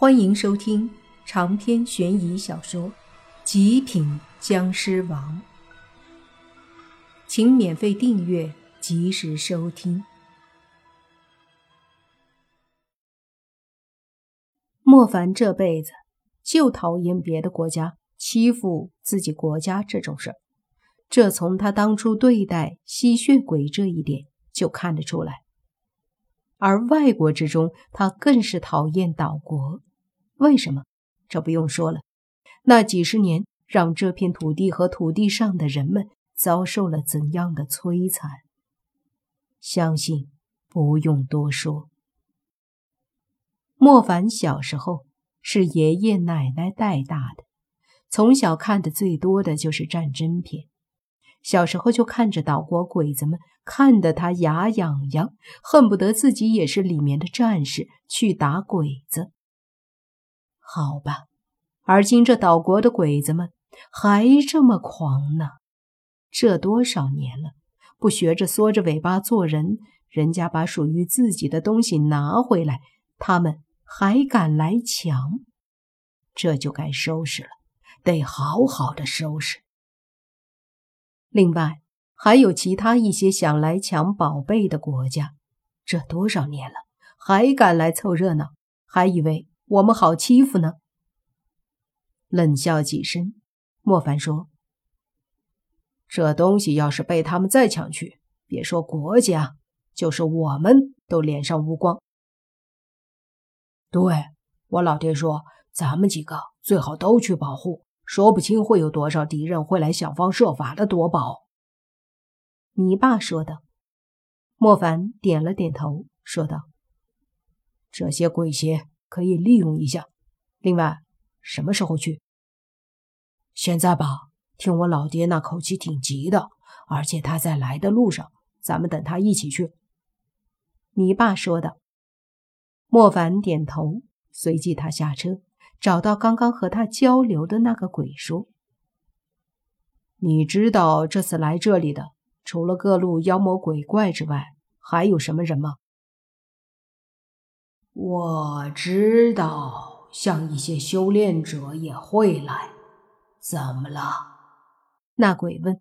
欢迎收听长篇悬疑小说《极品僵尸王》，请免费订阅，及时收听。莫凡这辈子就讨厌别的国家欺负自己国家这种事儿，这从他当初对待吸血鬼这一点就看得出来。而外国之中，他更是讨厌岛国。为什么？这不用说了，那几十年让这片土地和土地上的人们遭受了怎样的摧残？相信不用多说。莫凡小时候是爷爷奶奶带大的，从小看的最多的就是战争片，小时候就看着岛国鬼子们，看得他牙痒痒，恨不得自己也是里面的战士去打鬼子。好吧，而今这岛国的鬼子们还这么狂呢！这多少年了，不学着缩着尾巴做人，人家把属于自己的东西拿回来，他们还敢来抢，这就该收拾了，得好好的收拾。另外，还有其他一些想来抢宝贝的国家，这多少年了，还敢来凑热闹，还以为……我们好欺负呢。冷笑几声，莫凡说：“这东西要是被他们再抢去，别说国家，就是我们都脸上无光。”对我老爹说：“咱们几个最好都去保护，说不清会有多少敌人会来想方设法的夺宝。”你爸说的。莫凡点了点头，说道：“这些鬼邪。”可以利用一下。另外，什么时候去？现在吧。听我老爹那口气挺急的，而且他在来的路上，咱们等他一起去。你爸说的。莫凡点头，随即他下车，找到刚刚和他交流的那个鬼，说：“你知道这次来这里的，除了各路妖魔鬼怪之外，还有什么人吗？”我知道，像一些修炼者也会来。怎么了？那鬼问。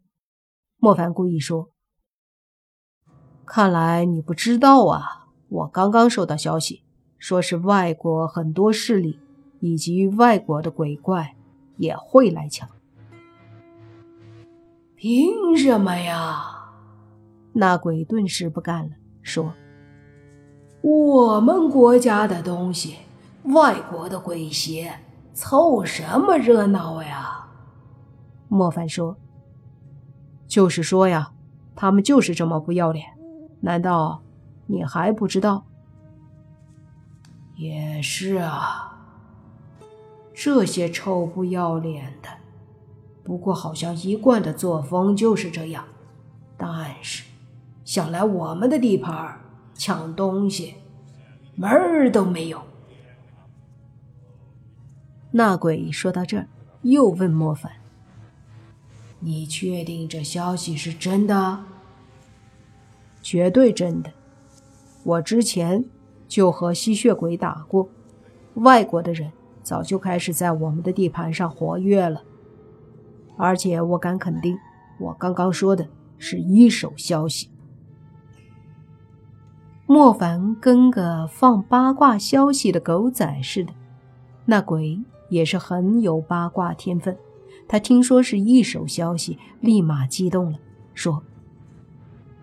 莫凡故意说：“看来你不知道啊！我刚刚收到消息，说是外国很多势力以及外国的鬼怪也会来抢。凭什么呀？”那鬼顿时不干了，说。我们国家的东西，外国的鬼邪，凑什么热闹呀？莫凡说：“就是说呀，他们就是这么不要脸，难道你还不知道？”也是啊，这些臭不要脸的，不过好像一贯的作风就是这样。但是，想来我们的地盘抢东西，门儿都没有。那鬼说到这儿，又问莫凡：“你确定这消息是真的？”“绝对真的。我之前就和吸血鬼打过，外国的人早就开始在我们的地盘上活跃了。而且我敢肯定，我刚刚说的是一手消息。”莫凡跟个放八卦消息的狗仔似的，那鬼也是很有八卦天分。他听说是一手消息，立马激动了，说：“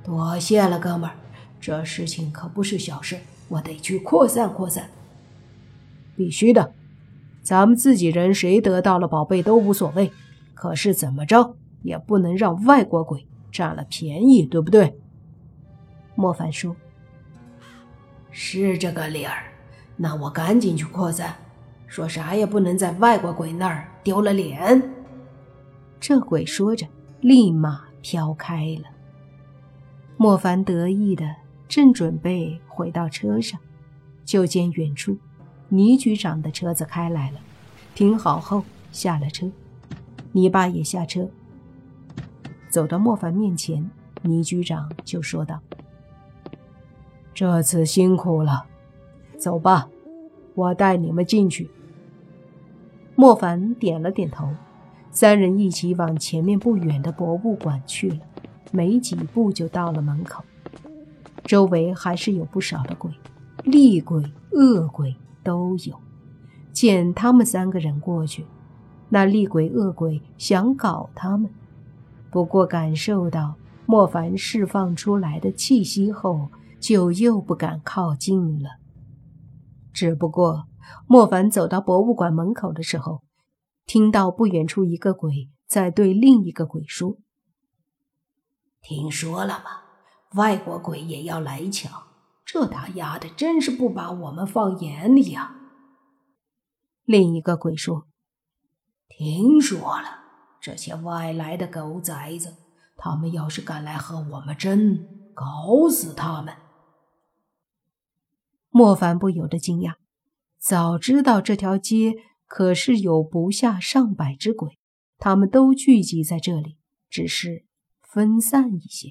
多谢了，哥们儿，这事情可不是小事，我得去扩散扩散。必须的，咱们自己人谁得到了宝贝都无所谓，可是怎么着也不能让外国鬼占了便宜，对不对？”莫凡说。是这个理儿，那我赶紧去扩散，说啥也不能在外国鬼那儿丢了脸。这鬼说着，立马飘开了。莫凡得意的正准备回到车上，就见远处倪局长的车子开来了，停好后下了车，倪爸也下车，走到莫凡面前，倪局长就说道。这次辛苦了，走吧，我带你们进去。莫凡点了点头，三人一起往前面不远的博物馆去了。没几步就到了门口，周围还是有不少的鬼，厉鬼、恶鬼都有。见他们三个人过去，那厉鬼、恶鬼想搞他们，不过感受到莫凡释放出来的气息后，就又不敢靠近了。只不过莫凡走到博物馆门口的时候，听到不远处一个鬼在对另一个鬼说。听说了吗？外国鬼也要来抢，这他丫的真是不把我们放眼里呀！另一个鬼说：“听说了，这些外来的狗崽子，他们要是敢来和我们争，搞死他们！”莫凡不由得惊讶，早知道这条街可是有不下上百只鬼，他们都聚集在这里，只是……分散一些，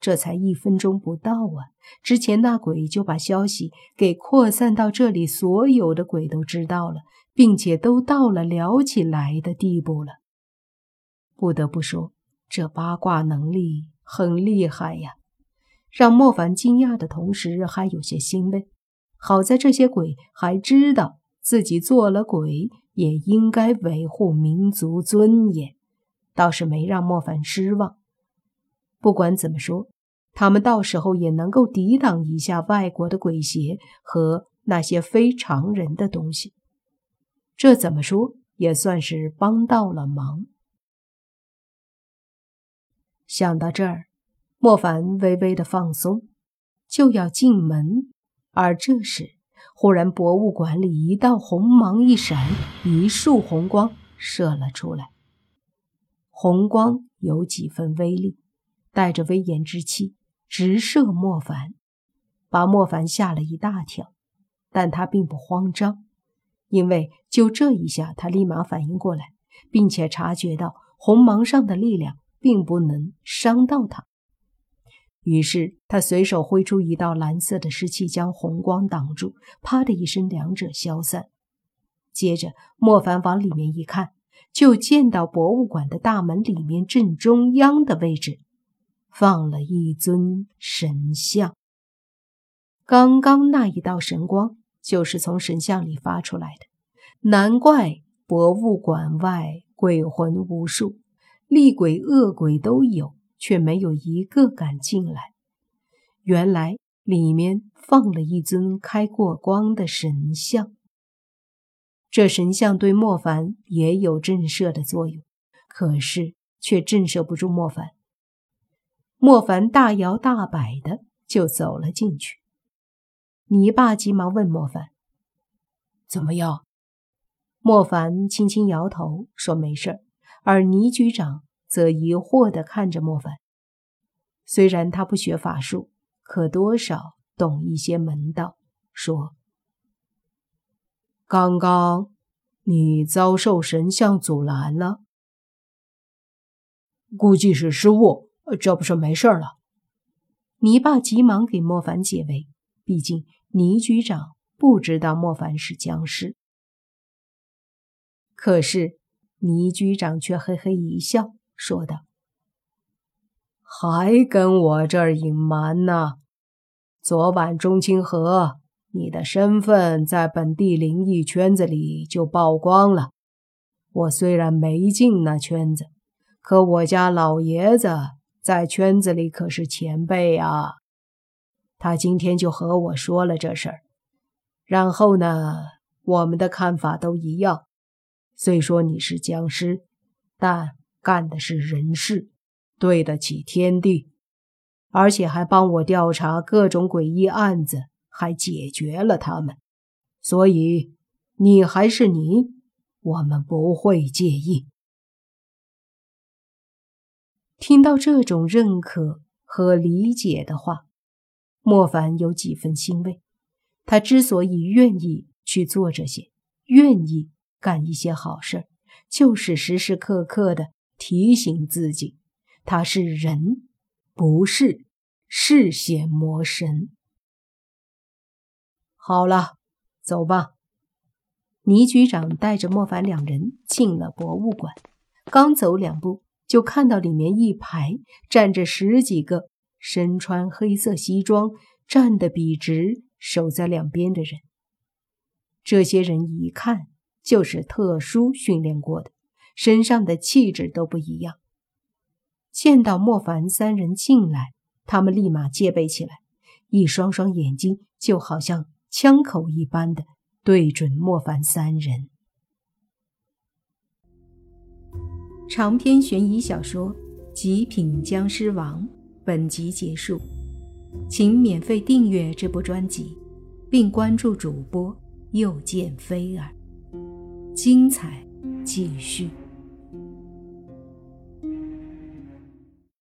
这才一分钟不到啊！之前那鬼就把消息给扩散到这里，所有的鬼都知道了，并且都到了聊起来的地步了。不得不说，这八卦能力很厉害呀！让莫凡惊讶的同时，还有些欣慰。好在这些鬼还知道自己做了鬼，也应该维护民族尊严，倒是没让莫凡失望。不管怎么说，他们到时候也能够抵挡一下外国的鬼邪和那些非常人的东西。这怎么说也算是帮到了忙。想到这儿，莫凡微微的放松，就要进门。而这时，忽然博物馆里一道红芒一闪，一束红光射了出来。红光有几分威力。带着威严之气，直射莫凡，把莫凡吓了一大跳。但他并不慌张，因为就这一下，他立马反应过来，并且察觉到红芒上的力量并不能伤到他。于是他随手挥出一道蓝色的湿气，将红光挡住。啪的一声，两者消散。接着，莫凡往里面一看，就见到博物馆的大门里面正中央的位置。放了一尊神像，刚刚那一道神光就是从神像里发出来的，难怪博物馆外鬼魂无数，厉鬼恶鬼都有，却没有一个敢进来。原来里面放了一尊开过光的神像，这神像对莫凡也有震慑的作用，可是却震慑不住莫凡。莫凡大摇大摆的就走了进去。泥巴急忙问莫凡：“怎么样？”莫凡轻轻摇头说：“没事。”而倪局长则疑惑的看着莫凡。虽然他不学法术，可多少懂一些门道，说：“刚刚你遭受神像阻拦了，估计是失误。”这不是没事了？泥巴急忙给莫凡解围，毕竟倪局长不知道莫凡是僵尸。可是倪局长却嘿嘿一笑，说道：“还跟我这儿隐瞒呢？昨晚钟清河，你的身份在本地灵异圈子里就曝光了。我虽然没进那圈子，可我家老爷子……”在圈子里可是前辈啊，他今天就和我说了这事儿，然后呢，我们的看法都一样。虽说你是僵尸，但干的是人事，对得起天地，而且还帮我调查各种诡异案子，还解决了他们。所以你还是你，我们不会介意。听到这种认可和理解的话，莫凡有几分欣慰。他之所以愿意去做这些，愿意干一些好事，就是时时刻刻的提醒自己，他是人，不是嗜血魔神。好了，走吧。倪局长带着莫凡两人进了博物馆，刚走两步，就看到里面一排站着十几个身穿黑色西装、站得笔直、守在两边的人。这些人一看就是特殊训练过的，身上的气质都不一样。见到莫凡三人进来，他们立马戒备起来，一双双眼睛就好像枪口一般的。对准莫凡三人。长篇悬疑小说《极品僵尸王》本集结束，请免费订阅这部专辑，并关注主播又见菲儿，精彩继续。